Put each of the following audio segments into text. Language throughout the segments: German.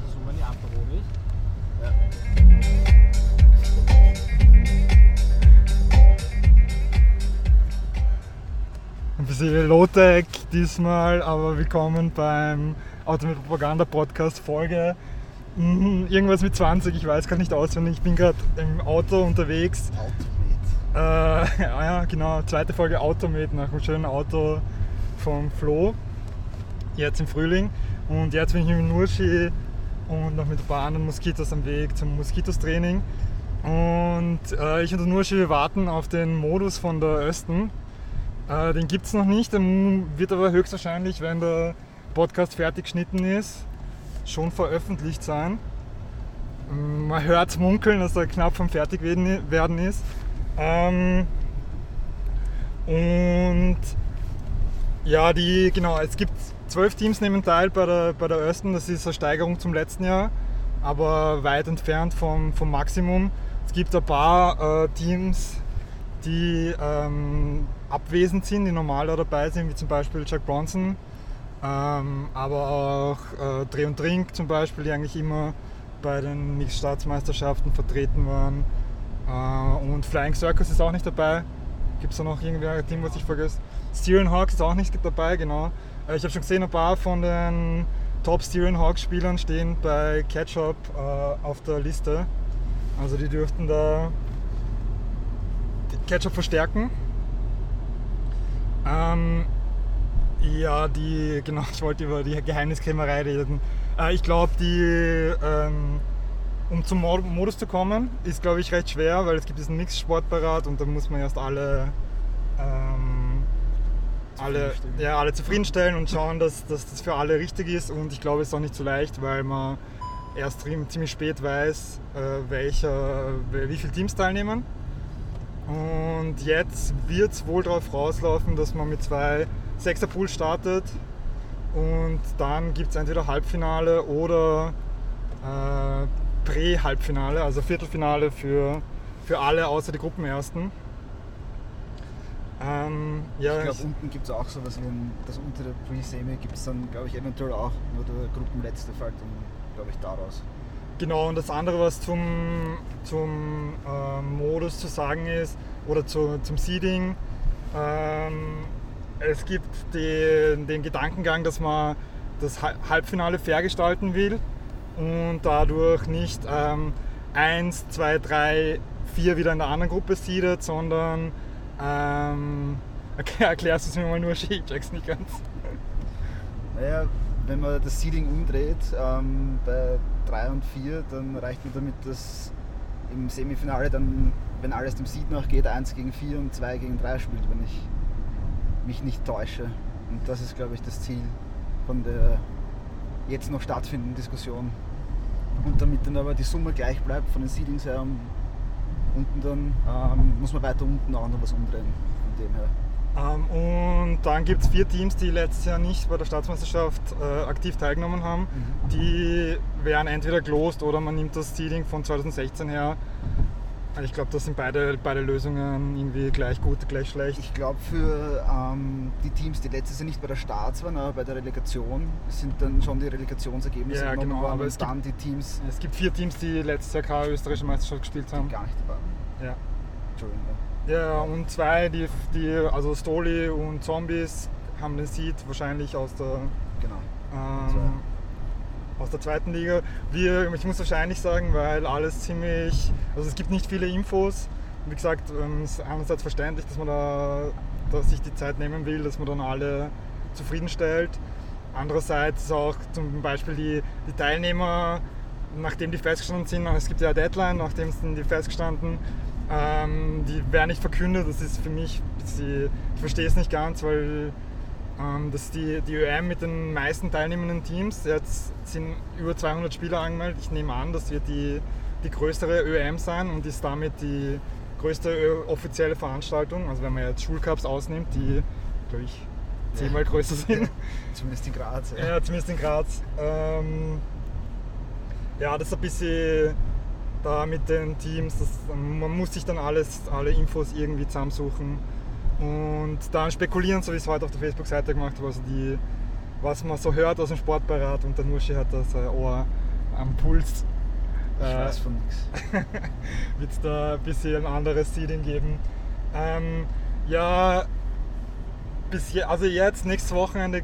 machen so meine Apero, nicht? Ja. Ein bisschen Low-Tech diesmal, aber willkommen beim Automobil Propaganda Podcast Folge mm, irgendwas mit 20, ich weiß gar nicht auswendig, ich bin gerade im Auto unterwegs. Automate. Äh, ja, ja, genau, zweite Folge Automate nach einem schönen Auto vom Flo, jetzt im Frühling. Und jetzt bin ich mit Nurshi und noch mit ein paar anderen Moskitos am Weg zum Moskitos-Training. Und äh, ich und der Nurshi, wir warten auf den Modus von der Östen. Äh, den gibt es noch nicht, der wird aber höchstwahrscheinlich, wenn der Podcast fertig geschnitten ist, schon veröffentlicht sein. Ähm, Man hört munkeln, dass er knapp vom Fertigwerden ist. Ähm, und ja, die, genau, es gibt zwölf Teams nehmen teil bei der, bei der Östen, das ist eine Steigerung zum letzten Jahr, aber weit entfernt vom, vom Maximum. Es gibt ein paar äh, Teams, die ähm, abwesend sind, die normal da dabei sind, wie zum Beispiel Jack Bronson, ähm, aber auch äh, Dreh und Drink zum Beispiel, die eigentlich immer bei den Mix-Staatsmeisterschaften vertreten waren. Äh, und Flying Circus ist auch nicht dabei. Gibt es da noch irgendwie ein Team, was ich vergesse? Styrian Hawks ist auch nicht dabei, genau. Äh, ich habe schon gesehen, ein paar von den Top Styrian Hawks Spielern stehen bei Ketchup äh, auf der Liste. Also die dürften da Ketchup verstärken. Ähm, ja, die, genau, ich wollte über die Geheimniskrämerei reden. Äh, ich glaube, die, ähm, um zum Mod- Modus zu kommen, ist, glaube ich, recht schwer, weil es gibt diesen Mix-Sportparat und da muss man erst alle, ähm, alle, Zufriedenstellen. ja, alle zufriedenstellen und schauen, dass, dass das für alle richtig ist. Und ich glaube, es ist auch nicht so leicht, weil man erst ziemlich spät weiß, äh, welcher, wie viele Teams teilnehmen. Und jetzt wird es wohl darauf rauslaufen, dass man mit zwei Sechser-Pool startet und dann gibt es entweder Halbfinale oder äh, Prä-Halbfinale, also Viertelfinale für, für alle außer die Gruppenersten. Ähm, ja, Ich glaube, unten gibt es auch sowas wie ein, das unter der Pre-Semi gibt es dann, glaube ich, eventuell auch nur der Gruppenletzte fällt dann, glaube ich, daraus. Genau, und das andere, was zum, zum ähm, Modus zu sagen ist, oder zu, zum Seeding, ähm, es gibt den, den Gedankengang, dass man das Ha- Halbfinale fair gestalten will und dadurch nicht ähm, 1, 2, 3, 4 wieder in der anderen Gruppe seedet, sondern ähm, erklär- erklärst du es mir mal nur, ich check's nicht ganz. Naja, wenn man das Seeding umdreht ähm, bei 3 und 4, dann reicht mir damit, dass im Semifinale dann, wenn alles dem Seed nachgeht, 1 gegen 4 und 2 gegen 3 spielt, wenn ich mich nicht täusche. Und das ist, glaube ich, das Ziel von der jetzt noch stattfindenden Diskussion. Und damit dann aber die Summe gleich bleibt von den Seedings her, um, unten dann ähm, muss man weiter unten auch noch was umdrehen. Von dem her. Ähm, und dann gibt es vier Teams, die letztes Jahr nicht bei der Staatsmeisterschaft äh, aktiv teilgenommen haben. Die werden entweder gelost oder man nimmt das Seeding von 2016 her. Ich glaube, das sind beide, beide Lösungen irgendwie gleich gut, gleich schlecht. Ich glaube, für ähm, die Teams, die letztes Jahr nicht bei der Starts waren, aber bei der Relegation, sind dann schon die Relegationsergebnisse Ja, genau, aber es gibt- dann die Teams, Es gibt vier Teams, die letztes Jahr keine österreichische Meisterschaft gespielt haben. gar nicht dabei. Ja. Entschuldigung. ja. Ja, und zwei, die, die also Stoli und Zombies, haben den Seed wahrscheinlich aus der Genau. ähm, aus der zweiten Liga. Wir, ich muss wahrscheinlich sagen, weil alles ziemlich, also es gibt nicht viele Infos. Wie gesagt, ähm, es ist einerseits verständlich, dass man da dass sich die Zeit nehmen will, dass man dann alle zufriedenstellt. Andererseits ist auch zum Beispiel die, die Teilnehmer, nachdem die festgestanden sind, es gibt ja eine Deadline, nachdem sind die festgestanden, ähm, die werden nicht verkündet. Das ist für mich, ich verstehe es nicht ganz, weil das ist die, die ÖM mit den meisten teilnehmenden Teams. Jetzt sind über 200 Spieler angemeldet. Ich nehme an, das wird die, die größere ÖM sein und ist damit die größte offizielle Veranstaltung. Also wenn man jetzt Schulcups ausnimmt, die, glaube ich, zehnmal größer sind. Zumindest in Graz. Ja. Ja, zumindest in Graz. Ähm, ja, das ist ein bisschen da mit den Teams. Das, man muss sich dann alles, alle Infos irgendwie zusammensuchen und dann spekulieren, so wie ich es heute auf der Facebook-Seite gemacht habe. Also die, was man so hört aus dem Sportbeirat und der Nurschi hat da sein Ohr am Puls Ich äh, weiß von nichts. wird es da ein bisschen ein anderes Seeding geben. Ähm, ja, bis je, also jetzt, nächstes Wochenende,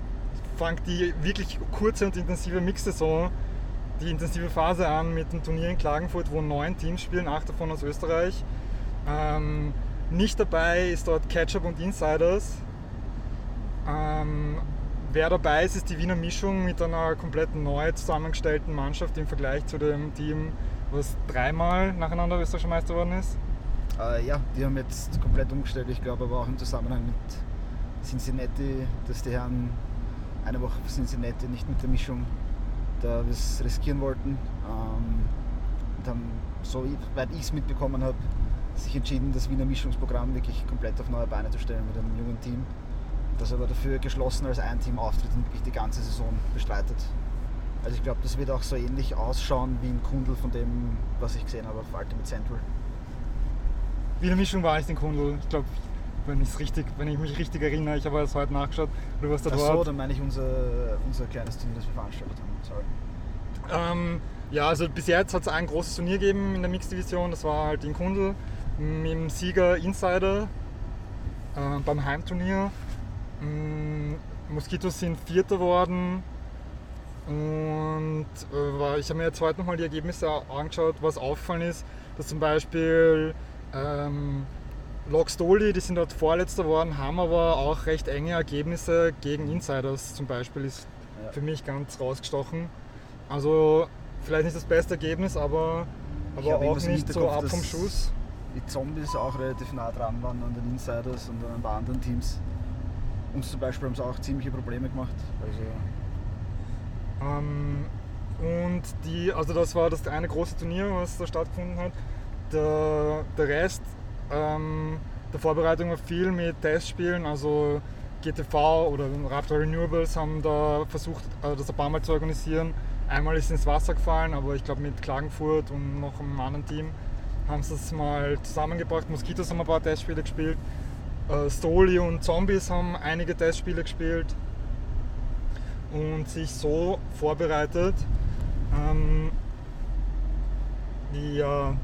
fängt die wirklich kurze und intensive Mix-Saison, die intensive Phase an mit dem Turnier in Klagenfurt, wo neun Teams spielen, acht davon aus Österreich. Ähm, nicht dabei ist dort Ketchup und Insiders. Ähm, wer dabei ist, ist die Wiener Mischung mit einer komplett neu zusammengestellten Mannschaft im Vergleich zu dem Team, was dreimal nacheinander österreichischer Meister geworden ist. Äh, ja, die haben jetzt komplett umgestellt. Ich glaube aber auch im Zusammenhang mit Cincinnati, dass die Herren eine Woche für Cincinnati nicht mit der Mischung da riskieren wollten. Ähm, und haben, so weit ich es mitbekommen habe, sich entschieden, das Wiener Mischungsprogramm wirklich komplett auf neue Beine zu stellen mit einem jungen Team. Das aber dafür geschlossen als ein Team auftritt und wirklich die ganze Saison bestreitet. Also ich glaube, das wird auch so ähnlich ausschauen wie ein Kundel von dem, was ich gesehen habe auf Ultimate Central. Wiener Mischung war ich den Kundel. Ich glaube, wenn, richtig, wenn ich mich richtig erinnere, ich habe das heute nachgeschaut, du warst da Ach so, dort. dann meine ich unser, unser kleines Turnier, das wir veranstaltet haben. Sorry. Ähm, ja, also bis jetzt hat es ein großes Turnier gegeben in der Mixed-Division, das war halt in Kundl mit dem Sieger Insider äh, beim Heimturnier. Mm, Moskitos sind Vierter worden und äh, ich habe mir jetzt heute nochmal die Ergebnisse angeschaut, was auffallen ist, dass zum Beispiel ähm, Lok Stoli, die sind dort Vorletzter geworden, haben aber auch recht enge Ergebnisse gegen Insiders zum Beispiel, ist Ja. für mich ganz rausgestochen. Also vielleicht nicht das beste Ergebnis, aber, aber auch nicht so ab vom Schuss. Die Zombies auch relativ nah dran waren an den Insiders und an ein paar anderen Teams. Uns zum Beispiel haben sie auch ziemliche Probleme gemacht. Also Ähm, und die, also das war das eine große Turnier, was da stattgefunden hat. Der, der Rest ähm, der Vorbereitung war viel mit Testspielen, also GTV oder Raptor Renewables haben da versucht, äh, das ein paar Mal zu organisieren. Einmal ist es ins Wasser gefallen, aber ich glaube mit Klagenfurt und noch einem anderen Team haben sie es mal zusammengebracht. Moskitos haben ein paar Testspiele gespielt. Äh, Stoli und Zombies haben einige Testspiele gespielt und sich so vorbereitet. Ähm, ja,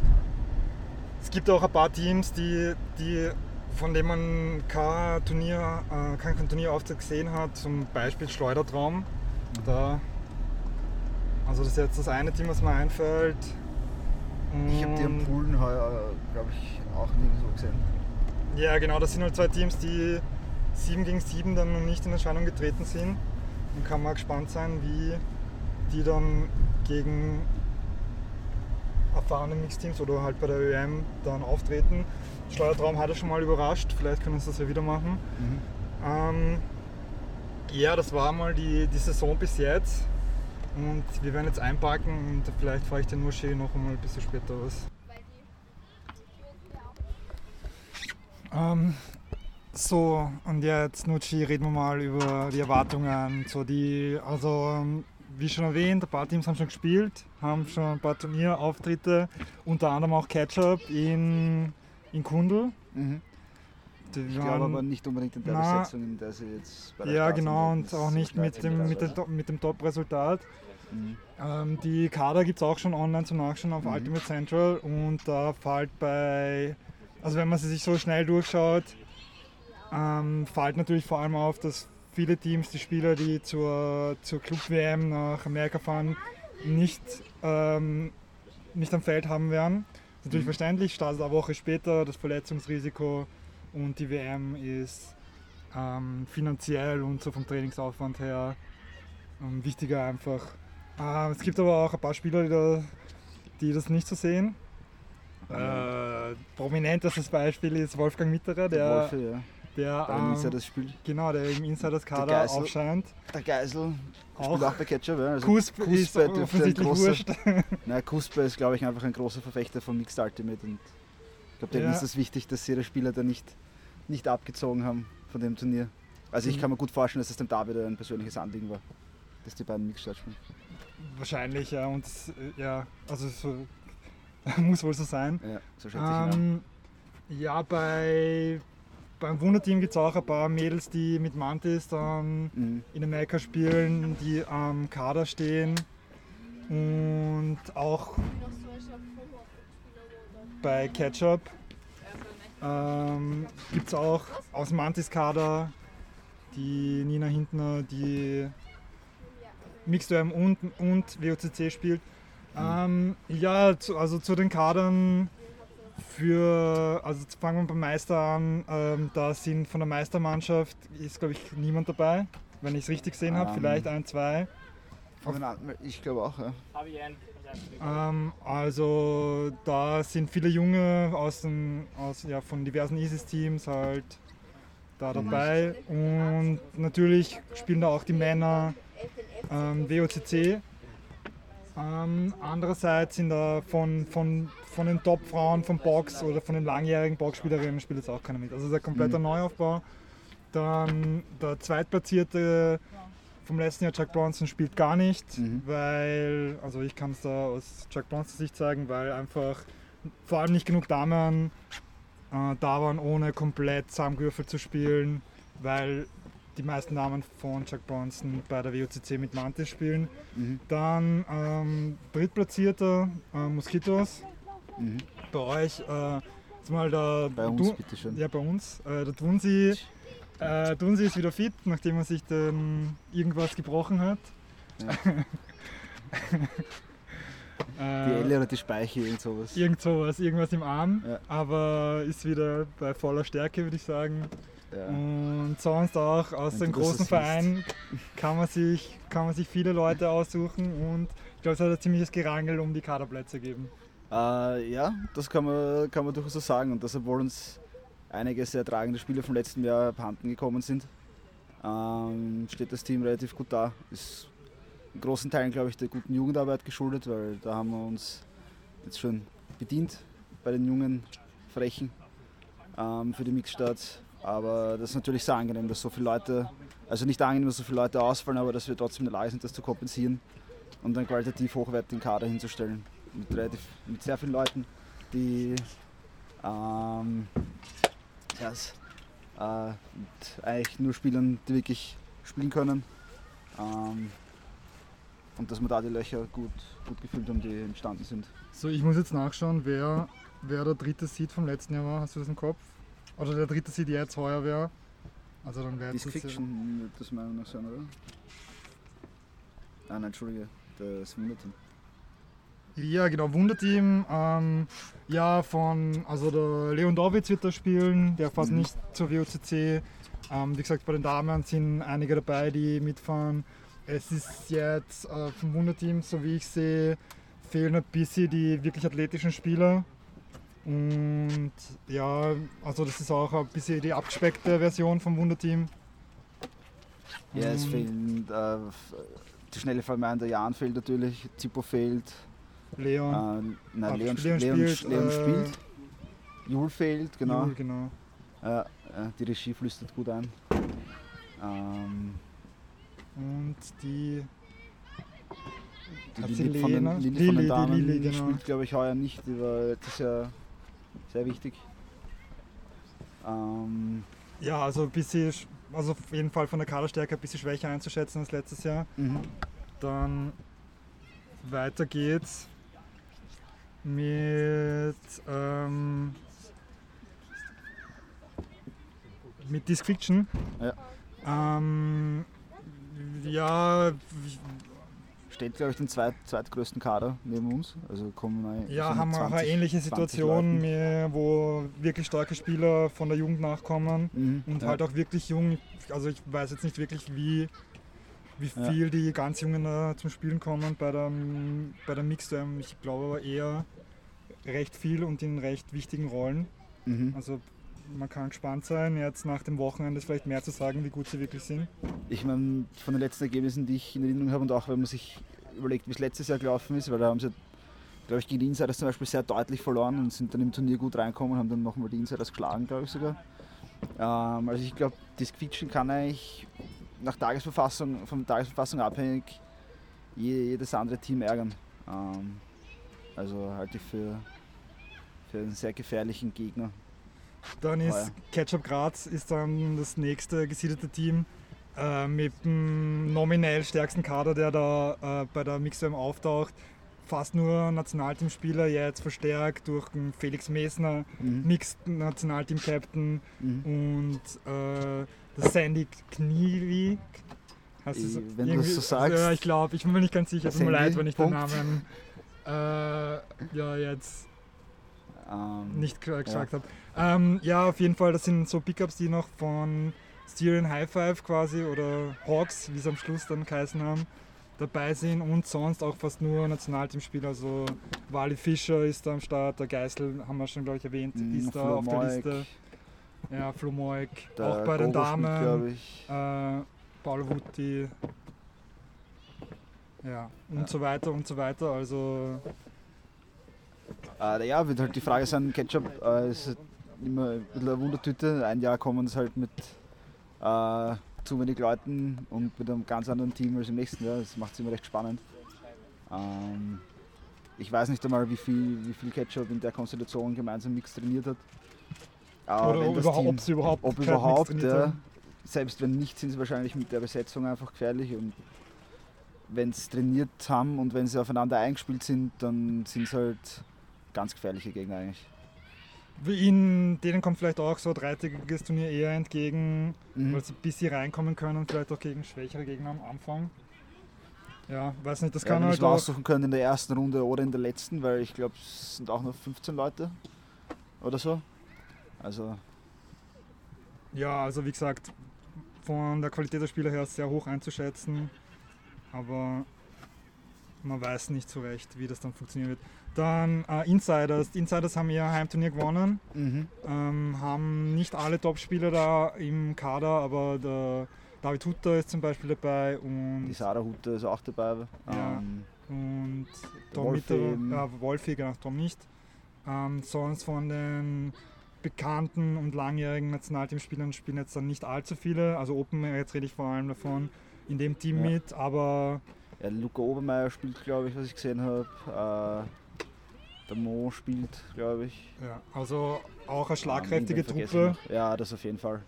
es gibt auch ein paar Teams, die, die, von denen man kein Turnier, äh, kein Turnierauftritt gesehen hat, zum Beispiel Schleudertraum. Da, also das ist jetzt das eine Team, was mir einfällt. Ich habe die am Und- Poolen heuer, glaube ich, auch nirgendwo gesehen. Ja, genau, das sind halt zwei Teams, die 7 gegen 7 dann noch nicht in Erscheinung getreten sind. Und kann mal gespannt sein, wie die dann gegen erfahrene Mixteams oder halt bei der ÖM dann auftreten. Steuertraum hat er schon mal überrascht, vielleicht können sie das ja wieder machen. Mhm. Ähm, ja, das war mal die, die Saison bis jetzt. Und wir werden jetzt einpacken und vielleicht fahre ich den Moschee noch einmal ein bisschen später aus. Ähm, so, und jetzt, Nucci, reden wir mal über die Erwartungen. So die, also, wie schon erwähnt, ein paar Teams haben schon gespielt, haben schon ein paar Turnierauftritte, unter anderem auch Ketchup in, in Kundl. Mhm. Die Ich waren- glaube aber nicht unbedingt in der Na, Besetzung, in der sie jetzt bei der Ja, Start genau, und auch nicht mit dem, mit, dem. Top- mit dem Top-Resultat. Mhm. Ähm, die Kader gibt es auch schon online zum Nachschauen auf Mhm. Ultimate Central und da fällt bei, also wenn man sie sich so schnell durchschaut, ähm, fällt natürlich vor allem auf, dass viele Teams die Spieler, die zur, zur Club-WM nach Amerika fahren, nicht, ähm, nicht am Feld haben werden. Das ist natürlich Mhm. verständlich, startet eine Woche später, das Verletzungsrisiko und die WM ist ähm, finanziell und so vom Trainingsaufwand her ähm, wichtiger einfach. Äh, es gibt aber auch ein paar Spieler, die, da, die das nicht so sehen. Äh, prominentestes Beispiel ist Wolfgang Mitterer, der, Wolfe, ja. der, Bei ähm, das spielt. genau, der im Insiders-Kader aufscheint. Der Geisel Auch spielt auch bei Ketchup. Ja. Also Kusp ist dürfte ein offensichtlich großer- wurscht. Nein, Kuspe ist, glaube ich, einfach ein großer Verfechter von Mixed Ultimate. Und ich glaube, denen Ja. ist es wichtig, dass sie ihre Spieler da nicht, nicht abgezogen haben von dem Turnier. Also ich Mhm. kann mir gut vorstellen, dass es dem David ein persönliches Anliegen war, dass die beiden Mixed spielen. Wahrscheinlich, ja. Und ja, also so, muss wohl so sein. Ja, so schätze ich. Ähm, ja, bei, beim Wunderteam gibt es auch ein paar Mädels, die mit Mantis dann Mhm. in Amerika spielen, die am Kader stehen. Und auch bei Ketchup ähm, gibt es auch aus dem Mantis-Kader die Nina Hintner, die Mixed Realm und, und WOCC spielt. Ähm, ja, zu, also zu den Kadern für, also fangen wir beim Meister an, ähm, da sind von der Meistermannschaft, ist glaube ich niemand dabei, wenn ich es richtig gesehen habe, Ähm. vielleicht ein, zwei. Von den anderen- Ich glaube auch, ja. Ähm, also da sind viele Junge aus, den, aus ja, von diversen ISIS-Teams halt da dabei und natürlich spielen da auch die Männer ähm, WOCC. Ähm, andererseits sind da von, von, von den Top-Frauen vom Box oder von den langjährigen Boxspielerinnen spielt jetzt auch keiner mit. Also es ist ein kompletter Neuaufbau. Dann der Zweitplatzierte vom letzten Jahr, Chuck Bronson, spielt gar nicht, Mhm. weil, also ich kann es da aus Chuck Bronsons Sicht zeigen, weil einfach vor allem nicht genug Damen äh, da waren, ohne komplett zusammengewürfelt zu spielen, weil die meisten Damen von Chuck Bronson bei der WOCC mit Mantis spielen. Mhm. Dann ähm, Drittplatzierter äh, Moskitos. Mhm. Bei euch, äh, jetzt mal der Bei uns, Du- bitteschön. ja, bei uns. Äh, der Dunsi, äh, Dunsi ist wieder fit, nachdem er sich dann irgendwas gebrochen hat. Die äh, Elle oder die Speiche und sowas. irgend sowas, irgendwas im Arm, Ja. aber ist wieder bei voller Stärke, würde ich sagen. Ja. Und sonst auch aus Wenn dem großen Verein kann man, sich, kann man sich viele Leute aussuchen und ich glaube, es hat ein ziemliches Gerangel um die Kaderplätze geben. Äh, ja, das kann man, kann man durchaus so sagen. Und das, obwohl uns einige sehr tragende Spiele vom letzten Jahr abhanden gekommen sind, ähm, steht das Team relativ gut da. Ist in großen Teilen, glaube ich, der guten Jugendarbeit geschuldet, weil da haben wir uns jetzt schon bedient bei den jungen Frechen ähm, für die Mixstarts. Aber das ist natürlich sehr angenehm, dass so viele Leute, also nicht angenehm, dass so viele Leute ausfallen, aber dass wir trotzdem in der Lage sind, das zu kompensieren und einen qualitativ hochwertigen Kader hinzustellen. Mit, relativ, mit sehr vielen Leuten, die ähm, ja, es, äh, eigentlich nur Spielern, die wirklich spielen können. Ähm, und dass wir da die Löcher gut, gut gefüllt haben, die entstanden sind. So, ich muss jetzt nachschauen, wer, wer der dritte Seed vom letzten Jahr war. Hast du das im Kopf? Oder der dritte Seed jetzt heuer wäre? Also dann wäre jetzt. Fiction wird das meiner Meinung nach sein, oder? Ah, nein, Entschuldige, das Wunderteam. Ja, genau, Wunderteam. Ähm, ja, von, also der Leon Dowitz wird da spielen, der fast Mhm. nicht zur WOCC. Ähm, wie gesagt, bei den Damen sind einige dabei, die mitfahren. Es ist jetzt äh, vom Wunderteam, so wie ich sehe, fehlen ein bisschen die wirklich athletischen Spieler. Und ja, also das ist auch ein bisschen die abgespeckte Version vom Wunderteam. Ja, es Und- fehlen äh, die schnelle Vermeiden der Jan fehlt natürlich, Zippo fehlt, Leon. äh, nein, Leon, Leon Leon, spielt, Leon äh, spielt, Jul fehlt, genau. Jul, genau. Ja, äh, die Regie flüstert gut ein. Ähm, Und die die Lilly von den, Lena? Lilly von den die Damen Lilly, genau. spielt, glaube ich, heuer nicht. Die war letztes Jahr sehr wichtig. Ähm, Ja, also ein bisschen, sch- also auf jeden Fall von der Kaderstärke ein bisschen schwächer einzuschätzen als letztes Jahr. mhm. Dann weiter geht's mit, ähm, mit Disc Fiction. Ja. Ähm, ja, Steht, glaube ich, den zweit, zweitgrößten Kader neben uns. Also kommen wir ja, haben wir auch eine 20 ähnliche 20 Situation, mehr, wo wirklich starke Spieler von der Jugend nachkommen. Mhm. Und ja. halt auch wirklich jung. Also ich weiß jetzt nicht wirklich, wie, wie Ja. viel die ganz Jungen da zum Spielen kommen bei der, bei der Mixed. Ich glaube aber eher recht viel und in recht wichtigen Rollen. Mhm. Also man kann gespannt sein, jetzt nach dem Wochenende vielleicht mehr zu sagen, wie gut sie wirklich sind. Ich meine, von den letzten Ergebnissen, die ich in Erinnerung habe und auch wenn man sich überlegt, wie es letztes Jahr gelaufen ist, weil da haben sie, glaube ich, gegen die Insiders zum Beispiel sehr deutlich verloren und sind dann im Turnier gut reinkommen und haben dann nochmal die Insiders geschlagen, glaube ich sogar. Ähm, also ich glaube, Disc Fiction kann eigentlich nach Tagesverfassung, von Tagesverfassung abhängig je- jedes andere Team ärgern. Ähm, also halte ich für, für einen sehr gefährlichen Gegner. Dann Heuer. ist Ketchup Graz ist dann das nächste gesiedelte Team äh, mit dem nominell stärksten Kader, der da äh, bei der Mixed Jam auftaucht. fast nur Nationalteamspieler, jetzt verstärkt durch den Felix Mesner, Mhm. Mixed Nationalteam-Captain Mhm. und äh, das Sandy Knievi. Heißt es Ich- wenn du das so sagst. Ja, ich glaube, ich bin mir nicht ganz sicher. Tut mir leid, wenn ich den Punkt. Namen äh, ja, jetzt Ähm, nicht ge- gesagt habe. Ähm, ja, auf jeden Fall, das sind so Pickups, die noch von Styrian High Five quasi oder Hawks, wie sie am Schluss dann geheißen haben, dabei sind und sonst auch fast nur Nationalteamspieler. Also Wally Fischer ist da am Start, der Geißel haben wir schon, glaube ich, erwähnt, Mhm, ist da auf der Liste. Ja, Flo Moik, auch bei den Damen. äh, Paul Wutti. Ja, und Ja. so weiter und so weiter. Also Äh, ja, wird halt die Frage sein, Ketchup äh, ist immer ein bisschen eine Wundertüte. Ein Jahr kommen sie halt mit äh, zu wenig Leuten und mit einem ganz anderen Team als im nächsten Jahr. Das macht es immer recht spannend. Ähm, ich weiß nicht einmal, wie viel, wie viel Ketchup in der Konstellation gemeinsam nichts trainiert hat. Aber oder ob überhaupt, Team- ob sie überhaupt, ob überhaupt, Mix ja, selbst wenn nicht, sind sie wahrscheinlich mit der Besetzung einfach gefährlich und wenn sie trainiert haben und wenn sie aufeinander eingespielt sind, dann sind es halt ganz gefährliche Gegner eigentlich. Wie In denen kommt vielleicht auch so ein dreitägiges Turnier eher entgegen, Mhm. weil sie ein bisschen reinkommen können, vielleicht auch gegen schwächere Gegner am Anfang. Ja, weiß nicht, das Ja, kann ich halt auch. aussuchen können in der ersten Runde oder in der letzten, weil ich glaube, es sind auch noch 15 Leute oder so. Also, Ja, also wie gesagt, von der Qualität der Spieler her sehr hoch einzuschätzen, aber man weiß nicht so recht, wie das dann funktionieren wird. Dann äh, Insiders. Die Insiders haben ihr Heimturnier gewonnen, mhm. ähm, haben nicht alle Top-Spieler da im Kader, aber der David Hutter ist zum Beispiel dabei und, die Sarah Hutte ist auch dabei. Ja. Ähm, und Tom Wolfi eben. ja, Wolfi, genau, Tom nicht. Ähm, sonst von den bekannten und langjährigen Nationalteamspielern spielen jetzt dann nicht allzu viele. Also Open, jetzt rede ich vor allem davon, in dem Team Ja. mit, aber ja, Luca Obermeier spielt, glaube ich, was ich gesehen habe. Äh, der Mo spielt, glaube ich. ja, also auch eine schlagkräftige vergesse Truppe. Ja, das auf jeden Fall.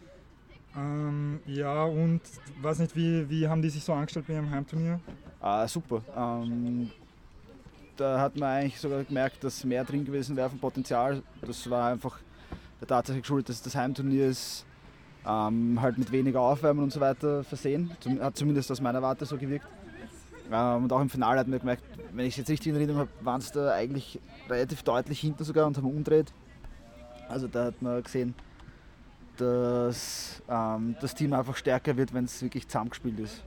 Ähm, ja, und weiß nicht, wie, wie haben die sich so angestellt bei ihrem Heimturnier? Ah, super. Ähm, da hat man eigentlich sogar gemerkt, dass mehr drin gewesen wäre vom Potenzial. Das war einfach der Tatsache geschuldet, dass das Heimturnier ist ähm, halt mit weniger Aufwärmen und so weiter versehen. Hat zumindest aus meiner Warte so gewirkt. Ähm, und auch im Finale hat man gemerkt, wenn ich es jetzt richtig in Erinnerung habe, waren es da eigentlich relativ deutlich hinter sogar und haben umdreht. Also da hat man gesehen, dass ähm, das Team einfach stärker wird, wenn es wirklich zusammengespielt ist.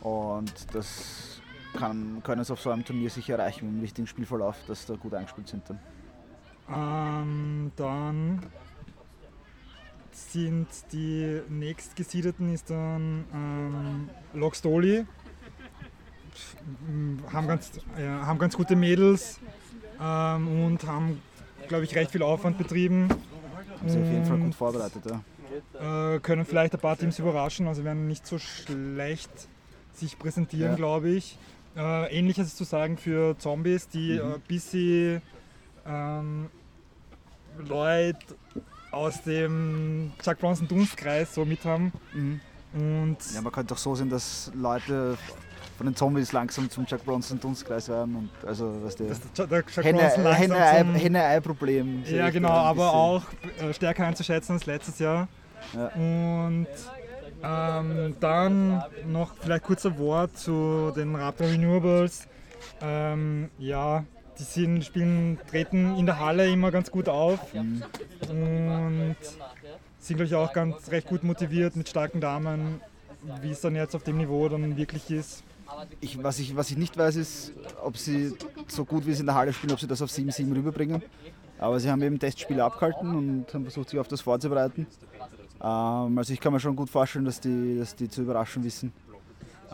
Und das kann, können sie auf so einem Turnier sicher erreichen, dem richtigen Spielverlauf, dass da gut eingespielt sind dann. Ähm, dann sind die nächstgesiedeten ist dann ähm, Lockstoli. Haben ganz, ja, haben ganz gute Mädels ähm, und haben, glaube ich, recht viel Aufwand betrieben. Haben sie auf jeden Fall gut vorbereitet. Ja. Äh, können vielleicht ein paar Teams überraschen, also werden nicht so schlecht sich präsentieren, Ja. glaube ich. Äh, Ähnliches ist zu sagen für Zombies, die Mhm. ein bisschen ähm, Leute aus dem Chuck Bronson Dunstkreis so mit haben. Und ja, man könnte auch so sehen, dass Leute von den Zombies langsam zum Jack Bronson Dunstkreis werden. Und also, was der der Chuck Bronson langsam Henne-Ei- zum- Henne-Ei-Problem. sehe Ja, genau, aber auch äh, stärker einzuschätzen als letztes Jahr. Ja. Und ähm, dann noch vielleicht kurzer Wort zu den Raptor Renewables. Ähm, ja, die sind, spielen, treten in der Halle immer ganz gut auf Mhm. und sind, glaube ich, auch ganz recht gut motiviert mit starken Damen, wie es dann jetzt auf dem Niveau dann wirklich ist. Ich, was, ich, was ich nicht weiß, ist, ob sie so gut wie sie in der Halle spielen, ob sie das auf 7-7 rüberbringen. Aber sie haben eben Testspiele abgehalten und haben versucht, sich auf das vorzubereiten. Ähm, also ich kann mir schon gut vorstellen, dass die, dass die zu überraschen wissen.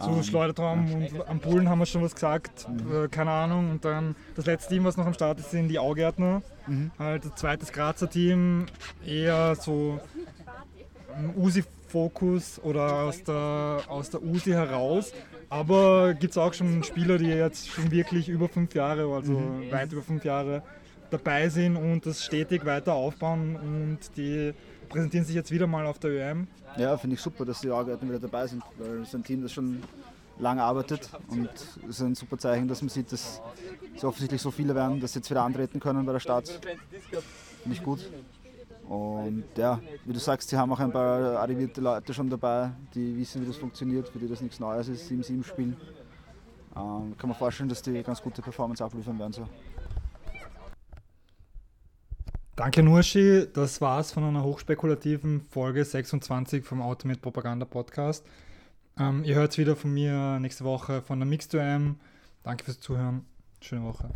Zu Ähm, Schleudertraum und am Bullen haben wir schon was gesagt, äh, keine Ahnung. Und dann das letzte Team, was noch am Start ist, sind die Augärtner. Mhm. Halt ein zweites Grazer Team, eher so ein Usi-Fokus oder aus der, aus der Usi heraus. Aber gibt es auch schon Spieler, die jetzt schon wirklich über fünf Jahre, also weit über fünf Jahre dabei sind und das stetig weiter aufbauen und die präsentieren sich jetzt wieder mal auf der ÖM. Ja, finde ich super, dass die Arbeiten wieder dabei sind, weil es ist ein Team, das schon lang arbeitet und es ist ein super Zeichen, dass man sieht, dass es offensichtlich so viele werden, dass sie jetzt wieder antreten können bei der Start. Finde ich gut. Und ja, wie du sagst, sie haben auch ein paar arrivierte Leute schon dabei, die wissen, wie das funktioniert, für die das nichts Neues ist, 7-7 spielen. Ähm, kann man vorstellen, dass die ganz gute Performance abliefern werden. So. Danke Nurschi, das war's von einer hochspekulativen Folge 26 vom Automate Propaganda Podcast. Ähm, ihr hört wieder von mir nächste Woche von der Mix2M. Danke fürs Zuhören. Schöne Woche.